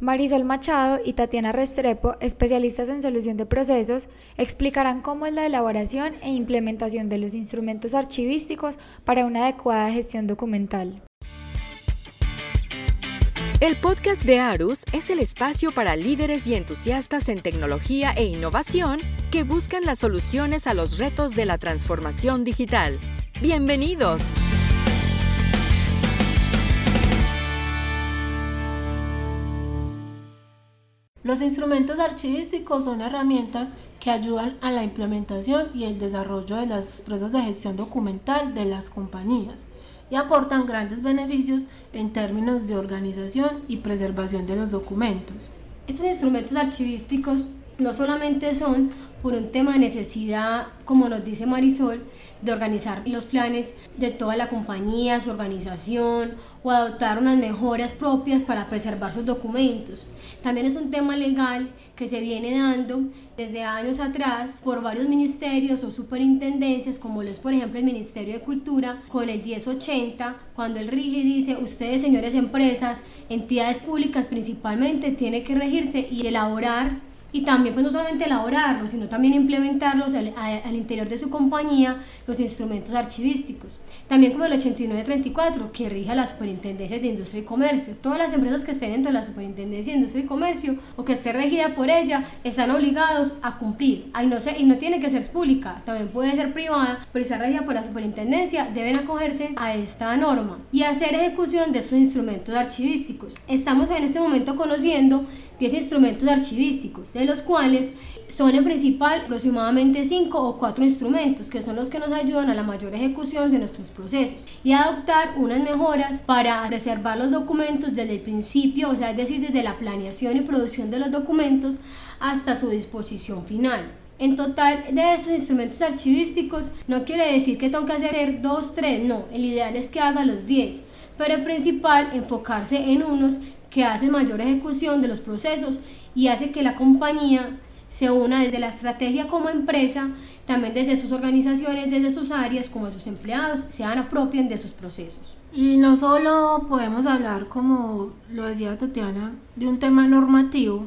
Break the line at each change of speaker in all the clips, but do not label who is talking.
Marisol Machado y Tatiana Restrepo, especialistas en solución de procesos, explicarán cómo es la elaboración e implementación de los instrumentos archivísticos para una adecuada gestión documental.
El podcast de Arus es el espacio para líderes y entusiastas en tecnología e innovación que buscan las soluciones a los retos de la transformación digital. Bienvenidos.
Los instrumentos archivísticos son herramientas que ayudan a la implementación y el desarrollo de las procesos de gestión documental de las compañías y aportan grandes beneficios en términos de organización y preservación de los documentos.
Estos instrumentos archivísticos no solamente son por un tema de necesidad, como nos dice Marisol, de organizar los planes de toda la compañía, su organización o adoptar unas mejoras propias para preservar sus documentos. También es un tema legal que se viene dando desde años atrás por varios ministerios o superintendencias, como lo es por ejemplo el Ministerio de Cultura, con el 1080, cuando el RIGI dice, ustedes señores empresas, entidades públicas principalmente, tienen que regirse y elaborar y también pues no solamente elaborarlos, sino también implementarlos al, al, interior de su compañía, los instrumentos archivísticos. También como el 8934, que rige las superintendencias de industria y comercio. Todas las empresas que estén dentro de la superintendencia de industria y comercio o que esté regida por ella están obligados a cumplir. Ay, no sé, y no tiene que ser pública, también puede ser privada, pero está regida por la superintendencia, deben acogerse a esta norma y hacer ejecución de sus instrumentos archivísticos. Estamos en este momento conociendo 10 instrumentos archivísticos, de los cuales son en principal aproximadamente 5 o 4 instrumentos, que son los que nos ayudan a la mayor ejecución de nuestros procesos y adoptar unas mejoras para preservar los documentos desde el principio, o sea, es decir, desde la planeación y producción de los documentos hasta su disposición final. En total de estos instrumentos archivísticos no quiere decir que tengo que hacer 2, 3, no, el ideal es que haga los 10, pero el principal enfocarse en unos que hace mayor ejecución de los procesos y hace que la compañía se una desde la estrategia como empresa, también desde sus organizaciones, desde sus áreas, como sus empleados, sean apropien de sus procesos.
Y no solo podemos hablar, como lo decía Tatiana, de un tema normativo,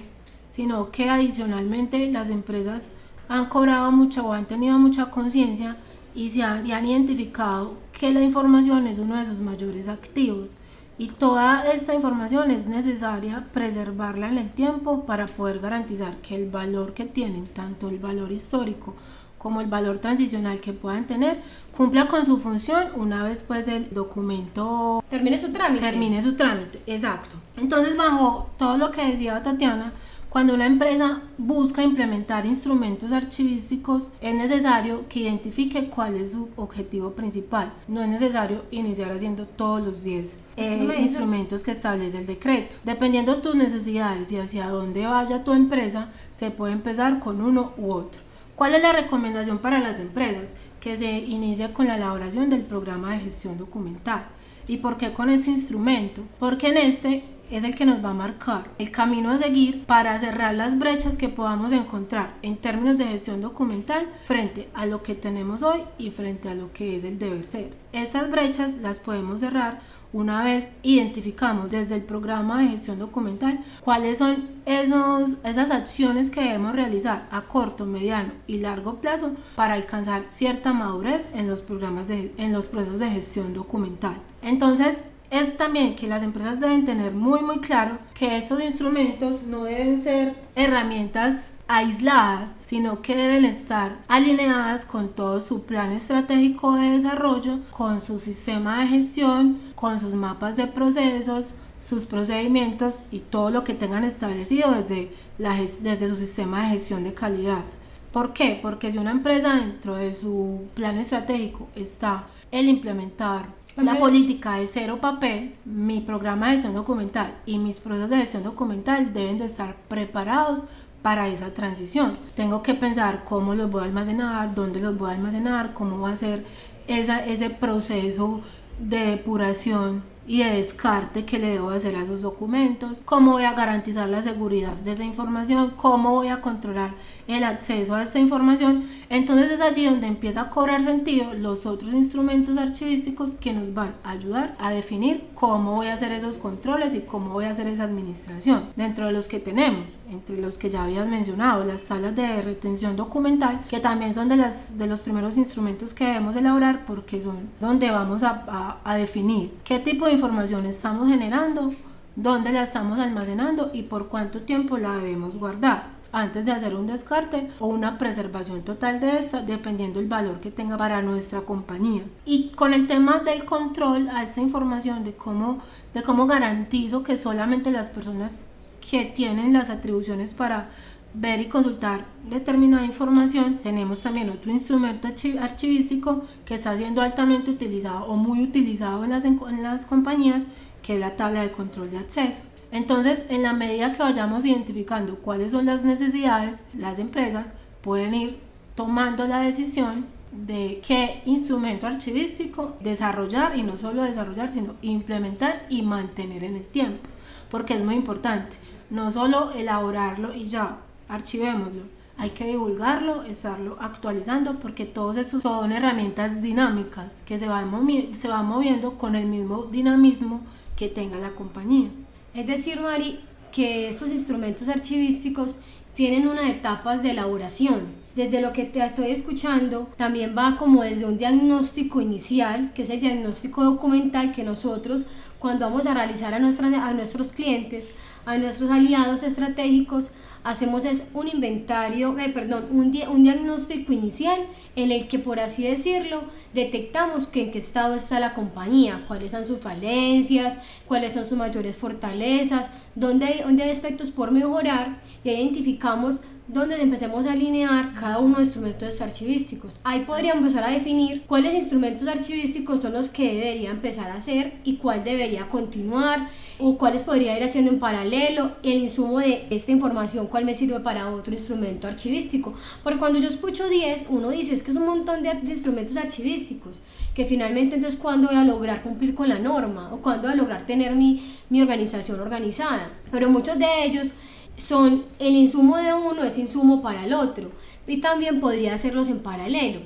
sino que adicionalmente las empresas han cobrado mucho o han tenido mucha conciencia y, se y han identificado que la información es uno de sus mayores activos y toda esta información es necesaria preservarla en el tiempo para poder garantizar que el valor que tienen, tanto el valor histórico como el valor transicional que puedan tener, cumpla con su función una vez pues el documento
termine su trámite.
Termine su trámite, exacto. Entonces bajo todo lo que decía Tatiana, cuando una empresa busca implementar instrumentos archivísticos, es necesario que identifique cuál es su objetivo principal. No es necesario iniciar haciendo todos los 10 eh, instrumentos que establece el decreto. Dependiendo de tus necesidades y hacia dónde vaya tu empresa, se puede empezar con uno u otro. ¿Cuál es la recomendación para las empresas? Que se inicie con la elaboración del programa de gestión documental. ¿Y por qué con este instrumento? Porque en este es el que nos va a marcar el camino a seguir para cerrar las brechas que podamos encontrar en términos de gestión documental frente a lo que tenemos hoy y frente a lo que es el deber ser. Estas brechas las podemos cerrar una vez identificamos desde el programa de gestión documental cuáles son esos, esas acciones que debemos realizar a corto, mediano y largo plazo para alcanzar cierta madurez en los programas de, en los procesos de gestión documental. Entonces, es también que las empresas deben tener muy muy claro que estos instrumentos no deben ser herramientas aisladas, sino que deben estar alineadas con todo su plan estratégico de desarrollo, con su sistema de gestión, con sus mapas de procesos, sus procedimientos y todo lo que tengan establecido desde, desde su sistema de gestión de calidad. ¿Por qué? Porque si una empresa dentro de su plan estratégico está el implementar la política de cero papel, mi programa de gestión documental y mis procesos de gestión documental deben de estar preparados para esa transición. Tengo que pensar cómo los voy a almacenar, dónde los voy a almacenar, cómo va a ser esa, ese proceso de depuración y de descarte que le debo hacer a esos documentos, cómo voy a garantizar la seguridad de esa información, cómo voy a controlar el acceso a esta información. Entonces es allí donde empieza a cobrar sentido los otros instrumentos archivísticos que nos van a ayudar a definir cómo voy a hacer esos controles y cómo voy a hacer esa administración. Dentro de los que tenemos, entre los que ya habías mencionado, las salas de retención documental, que también son de, las, de los primeros instrumentos que debemos elaborar porque son donde vamos a, a definir qué tipo de información estamos generando, dónde la estamos almacenando y por cuánto tiempo la debemos guardar antes de hacer un descarte o una preservación total de esta, dependiendo el valor que tenga para nuestra compañía. Y con el tema del control a esta información de cómo, de cómo garantizo que solamente las personas que tienen las atribuciones para ver y consultar determinada información, tenemos también otro instrumento archivístico que está siendo altamente utilizado o muy utilizado en las, en las compañías, que es la tabla de control de acceso. Entonces, en la medida que vayamos identificando cuáles son las necesidades, las empresas pueden ir tomando la decisión de qué instrumento archivístico desarrollar y no solo desarrollar, sino implementar y mantener en el tiempo, porque es muy importante, no solo elaborarlo y ya, archivémoslo, hay que divulgarlo, estarlo actualizando, porque todos esos son herramientas dinámicas que se van, se van moviendo con el mismo dinamismo que tenga la compañía.
Es decir, Mari, que estos instrumentos archivísticos tienen unas etapas de elaboración. Desde lo que te estoy escuchando, también va como desde un diagnóstico inicial, que es el diagnóstico documental que nosotros, cuando vamos a realizar a, a nuestros clientes, a nuestros aliados estratégicos, hacemos es un inventario, eh, perdón, un, diagnóstico inicial en el que, por así decirlo, detectamos que en qué estado está la compañía, cuáles son sus falencias, cuáles son sus mayores fortalezas, dónde hay, dónde hay aspectos por mejorar y identificamos donde empecemos a alinear cada uno de los instrumentos archivísticos. Ahí podríamos empezar a definir cuáles instrumentos archivísticos son los que debería empezar a hacer y cuál debería continuar o cuáles podría ir haciendo en paralelo, el insumo de esta información, cuál me sirve para otro instrumento archivístico. Porque cuando yo escucho 10, uno dice es que es un montón de, instrumentos archivísticos, que finalmente entonces cuándo voy a lograr cumplir con la norma o cuándo voy a lograr tener mi, mi organización organizada. Pero muchos de ellos son el insumo de uno es insumo para el otro y también podría hacerlos en paralelo.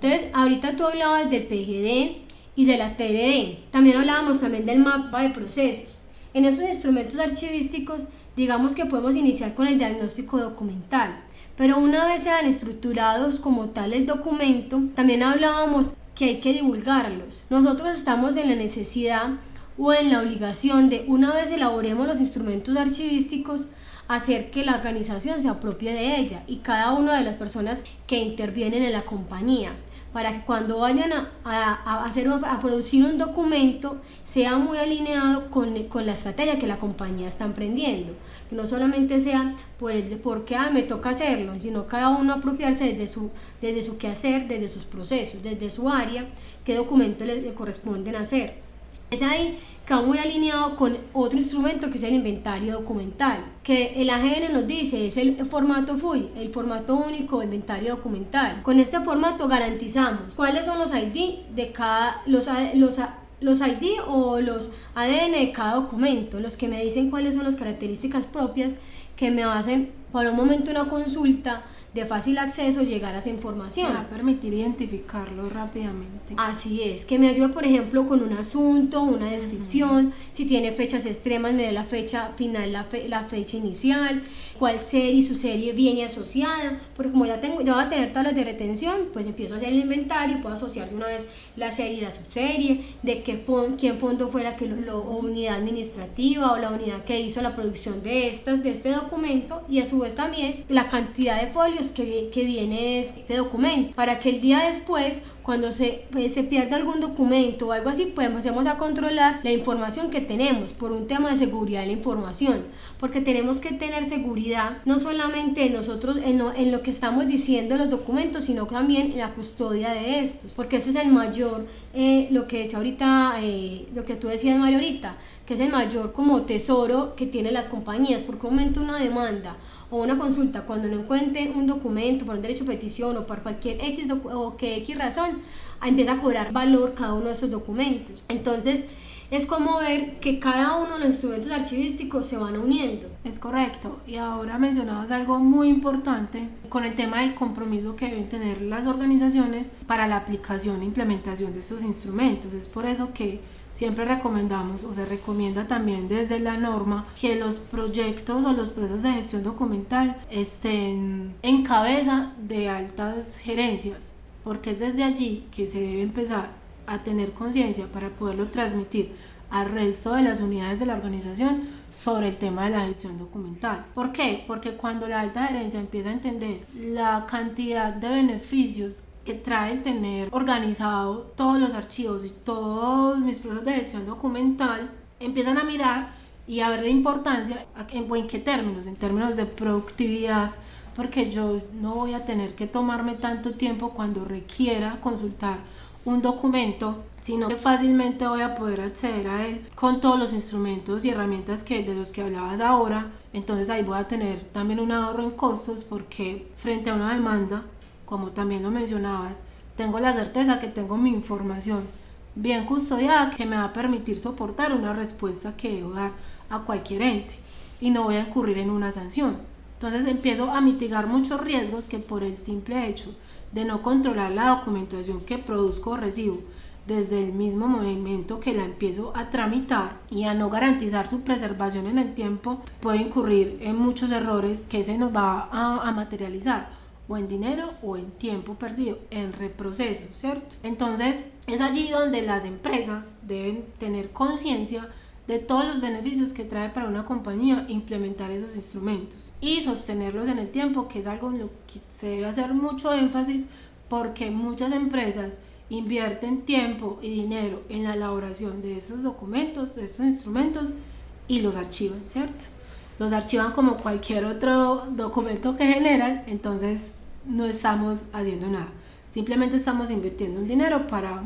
Entonces, ahorita tú hablabas del PGD y de la TRD. También hablábamos también del mapa de procesos. En esos instrumentos archivísticos, digamos que podemos iniciar con el diagnóstico documental. Pero una vez sean estructurados como tal el documento, también hablábamos que hay que divulgarlos. Nosotros estamos en la necesidad o en la obligación de, una vez elaboremos los instrumentos archivísticos, hacer que la organización se apropie de ella y cada una de las personas que intervienen en la compañía para que cuando vayan a, hacer, a producir un documento sea muy alineado con, la estrategia que la compañía está emprendiendo. Que no solamente sea por el de por qué ah, me toca hacerlo, sino cada uno apropiarse desde su, desde su quehacer, desde sus procesos, desde su área, qué documento le, le corresponden hacer. Es ahí va muy alineado con otro instrumento que es el inventario documental, que el AGN nos dice es el formato FUI, el formato único de inventario documental. Con este formato garantizamos cuáles son los ID de cada, los, los, los ID o los ADN de cada documento, los que me dicen cuáles son las características propias que me hacen para un momento una consulta de fácil acceso llegar a esa información.
Va a permitir identificarlo rápidamente.
Así es, que me ayude por ejemplo con un asunto, una descripción, si tiene fechas extremas me dé la fecha final, la, la fecha inicial, cuál serie su serie viene asociada, porque como ya tengo, ya va a tener tablas de retención, pues empiezo a hacer el inventario, puedo asociar de una vez la serie y la subserie, de qué quién fondo fue la que lo, o unidad administrativa o la unidad que hizo la producción de estas, de este documento, y a su vez también la cantidad de folios que, que viene este documento, para que el día después cuando se, pues, se pierde algún documento o algo así, pues empecemos a controlar la información que tenemos por un tema de seguridad de la información, porque tenemos que tener seguridad no solamente nosotros en lo, en lo que estamos diciendo los documentos, sino también en la custodia de estos, porque ese es el mayor, eh, lo que decía ahorita, eh, lo que tú decías Mario ahorita, que es el mayor como tesoro que tienen las compañías, porque un momento una demanda o una consulta, cuando no encuentren un documento por un derecho de petición o por cualquier X o que X razón, empieza a cobrar valor cada uno de esos documentos. Entonces, es como ver que cada uno de los instrumentos archivísticos se van uniendo.
Es correcto. Y ahora mencionabas algo muy importante con el tema del compromiso que deben tener las organizaciones para la aplicación e implementación de estos instrumentos. Es por eso que siempre recomendamos o se recomienda también desde la norma que los proyectos o los procesos de gestión documental estén en cabeza de altas gerencias, porque es desde allí que se debe empezar a tener conciencia para poderlo transmitir al resto de las unidades de la organización sobre el tema de la gestión documental. ¿Por qué? Porque cuando la alta gerencia empieza a entender la cantidad de beneficios que trae el tener organizado todos los archivos y todos mis procesos de gestión documental, empiezan a mirar y a ver la importancia en, en qué términos, en términos de productividad, porque yo no voy a tener que tomarme tanto tiempo cuando requiera consultar un documento, sino que fácilmente voy a poder acceder a él con todos los instrumentos y herramientas que de los que hablabas ahora. Entonces ahí voy a tener también un ahorro en costos porque frente a una demanda, como también lo mencionabas, tengo la certeza que tengo mi información bien custodiada que me va a permitir soportar una respuesta que debo dar a cualquier ente y no voy a incurrir en una sanción. Entonces empiezo a mitigar muchos riesgos que por el simple hecho de no controlar la documentación que produzco o recibo desde el mismo momento que la empiezo a tramitar y a no garantizar su preservación en el tiempo, puedo incurrir en muchos errores que se nos va a materializar o en dinero o en tiempo perdido, en reproceso, ¿cierto? Entonces es allí donde las empresas deben tener conciencia de todos los beneficios que trae para una compañía implementar esos instrumentos y sostenerlos en el tiempo, que es algo en lo que se debe hacer mucho énfasis porque muchas empresas invierten tiempo y dinero en la elaboración de esos documentos, de esos instrumentos y los archivan, ¿cierto? Los archivan como cualquier otro documento que generan, entonces no estamos haciendo nada. Simplemente estamos invirtiendo un dinero para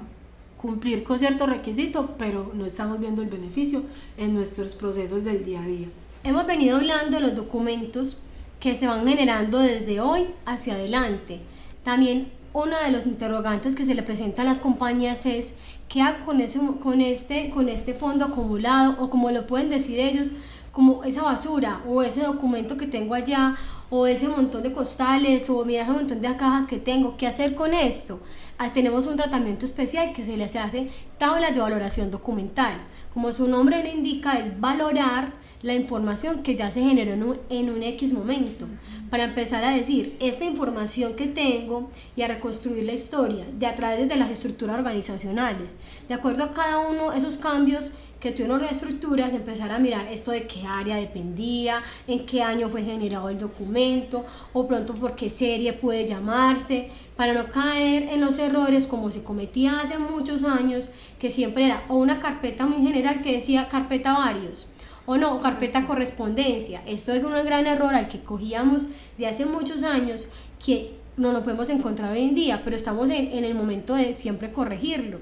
cumplir con cierto requisito, pero no estamos viendo el beneficio en nuestros procesos del día a día.
Hemos venido hablando de los documentos que se van generando desde hoy hacia adelante. También uno de los interrogantes que se le presentan a las compañías es qué hago con, ese, con, este, con este fondo acumulado o como lo pueden decir ellos, como esa basura o ese documento que tengo allá o ese montón de costales o mira ese montón de cajas que tengo, ¿qué hacer con esto? Ah, tenemos un tratamiento especial que se les hace tablas de valoración documental. Como su nombre le indica, es valorar la información que ya se generó en un, en un, X momento, para empezar a decir esta información que tengo y a reconstruir la historia de a través de las estructuras organizacionales, de acuerdo a cada uno de esos cambios que no reestructuras, empezar a mirar esto de qué área dependía, en qué año fue generado el documento, o pronto por qué serie puede llamarse, para no caer en los errores como se cometía hace muchos años, que siempre era o una carpeta muy general que decía carpeta varios, o no, carpeta correspondencia. Esto es un gran error al que cogíamos de hace muchos años que no lo podemos encontrar hoy en día, pero estamos en, en el momento de siempre corregirlo.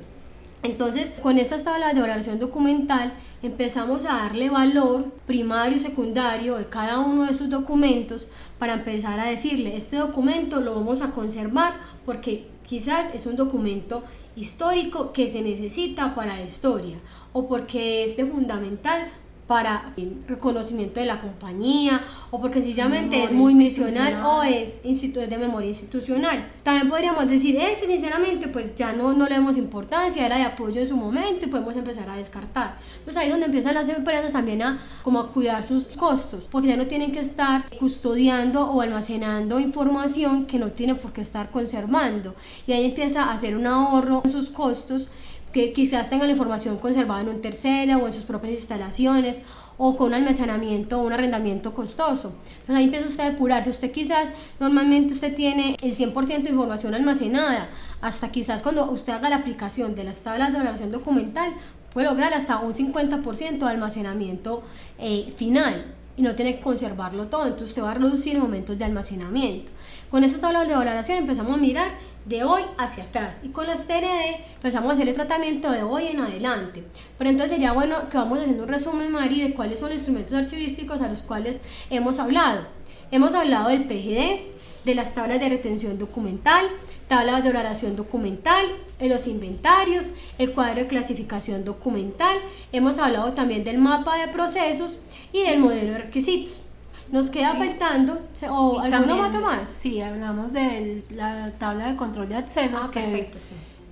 Entonces, con estas tablas de valoración documental empezamos a darle valor primario y secundario de cada uno de estos documentos para empezar a decirle, este documento lo vamos a conservar porque quizás es un documento histórico que se necesita para la historia o porque es de fundamental para el reconocimiento de la compañía o porque sencillamente es muy misional o es instituto de memoria institucional. También podríamos decir, este sinceramente pues ya no, no le damos importancia, era de apoyo en su momento y podemos empezar a descartar. Entonces ahí es donde empiezan las empresas también a como a cuidar sus costos, porque ya no tienen que estar custodiando o almacenando información que no tienen por qué estar conservando. Y ahí empieza a hacer un ahorro en sus costos que quizás tenga la información conservada en un tercero o en sus propias instalaciones o con un almacenamiento o un arrendamiento costoso. Entonces ahí empieza usted a depurarse. Usted quizás normalmente usted tiene el 100% de información almacenada, hasta quizás cuando usted haga la aplicación de las tablas de valoración documental puede lograr hasta un 50% de almacenamiento eh, final y no tiene que conservarlo todo, entonces usted va a reducir momentos de almacenamiento. Con esas tablas de valoración empezamos a mirar de hoy hacia atrás. Y con las TRD empezamos a hacer el tratamiento de hoy en adelante. Pero entonces sería bueno que vamos haciendo un resumen, Mari, de cuáles son los instrumentos archivísticos a los cuales hemos hablado. Hemos hablado del PGD, de las tablas de retención documental, tablas de valoración documental, de los inventarios, el cuadro de clasificación documental. Hemos hablado también del mapa de procesos y del modelo de requisitos. Nos queda faltando, o alguno otro más.
Sí, hablamos de la tabla de control de accesos,
ah,
que es,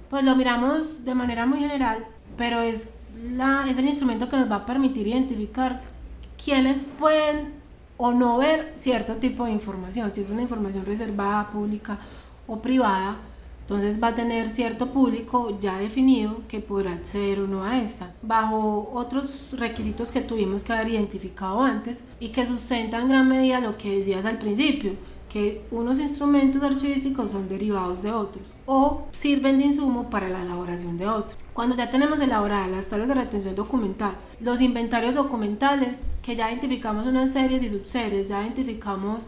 pues lo miramos de manera muy general, pero es, la, es el instrumento que nos va a permitir identificar quiénes pueden o no ver cierto tipo de información, si es una información reservada, pública o privada, entonces va a tener cierto público ya definido que podrá acceder o no a esta, bajo otros requisitos que tuvimos que haber identificado antes y que sustentan en gran medida lo que decías al principio, que unos instrumentos archivísticos son derivados de otros o sirven de insumo para la elaboración de otros. Cuando ya tenemos elaboradas las tablas de retención documental, los inventarios documentales, que ya identificamos unas series y subseries, ya identificamos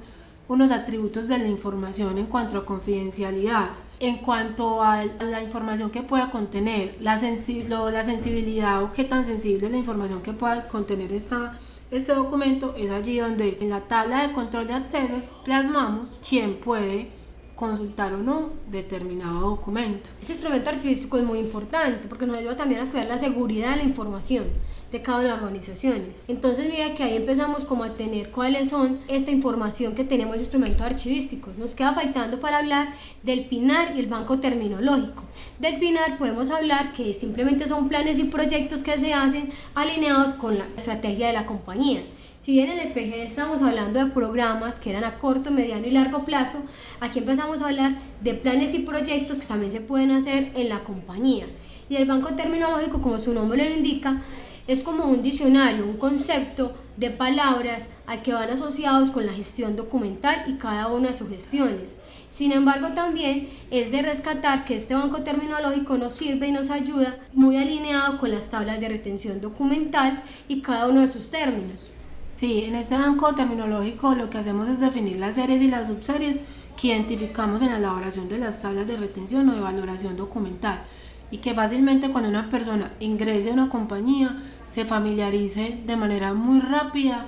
unos atributos de la información en cuanto a confidencialidad, en cuanto a la información que pueda contener, la, la sensibilidad o qué tan sensible es la información que pueda contener esta este documento es allí donde en la tabla de control de accesos plasmamos quién puede consultar o no determinado documento.
Ese instrumento archivístico es muy importante porque nos ayuda también a cuidar la seguridad de la información de cada una de las organizaciones. Entonces mira que ahí empezamos como a tener cuáles son esta información que tenemos de instrumentos archivísticos. Nos queda faltando para hablar del PINAR y el banco terminológico. Del PINAR podemos hablar que simplemente son planes y proyectos que se hacen alineados con la estrategia de la compañía. Si bien en el PGD estamos hablando de programas que eran a corto, mediano y largo plazo, aquí empezamos a hablar de planes y proyectos que también se pueden hacer en la compañía. Y el banco terminológico, como su nombre lo indica, es como un diccionario, un concepto de palabras al que van asociados con la gestión documental y cada una de sus gestiones. Sin embargo, también es de rescatar que este banco terminológico nos sirve y nos ayuda muy alineado con las tablas de retención documental y cada uno de sus términos.
Sí, en este banco terminológico lo que hacemos es definir las series y las subseries que identificamos en la elaboración de las tablas de retención o de valoración documental y que fácilmente cuando una persona ingrese a una compañía se familiarice de manera muy rápida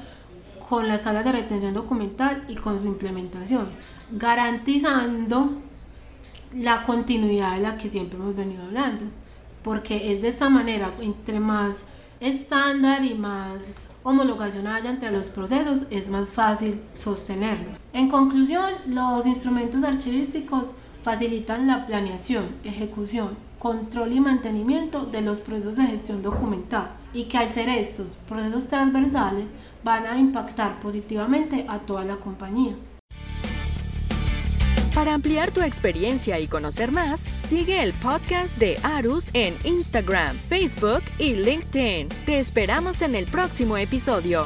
con las tablas de retención documental y con su implementación, garantizando la continuidad de la que siempre hemos venido hablando, porque es de esta manera, entre más estándar y más homologación haya entre los procesos, es más fácil sostenerlo. En conclusión, los instrumentos archivísticos facilitan la planeación, ejecución, control y mantenimiento de los procesos de gestión documental y que al ser estos procesos transversales van a impactar positivamente a toda la compañía.
Para ampliar tu experiencia y conocer más, sigue el podcast de Arus en Instagram, Facebook y LinkedIn. Te esperamos en el próximo episodio.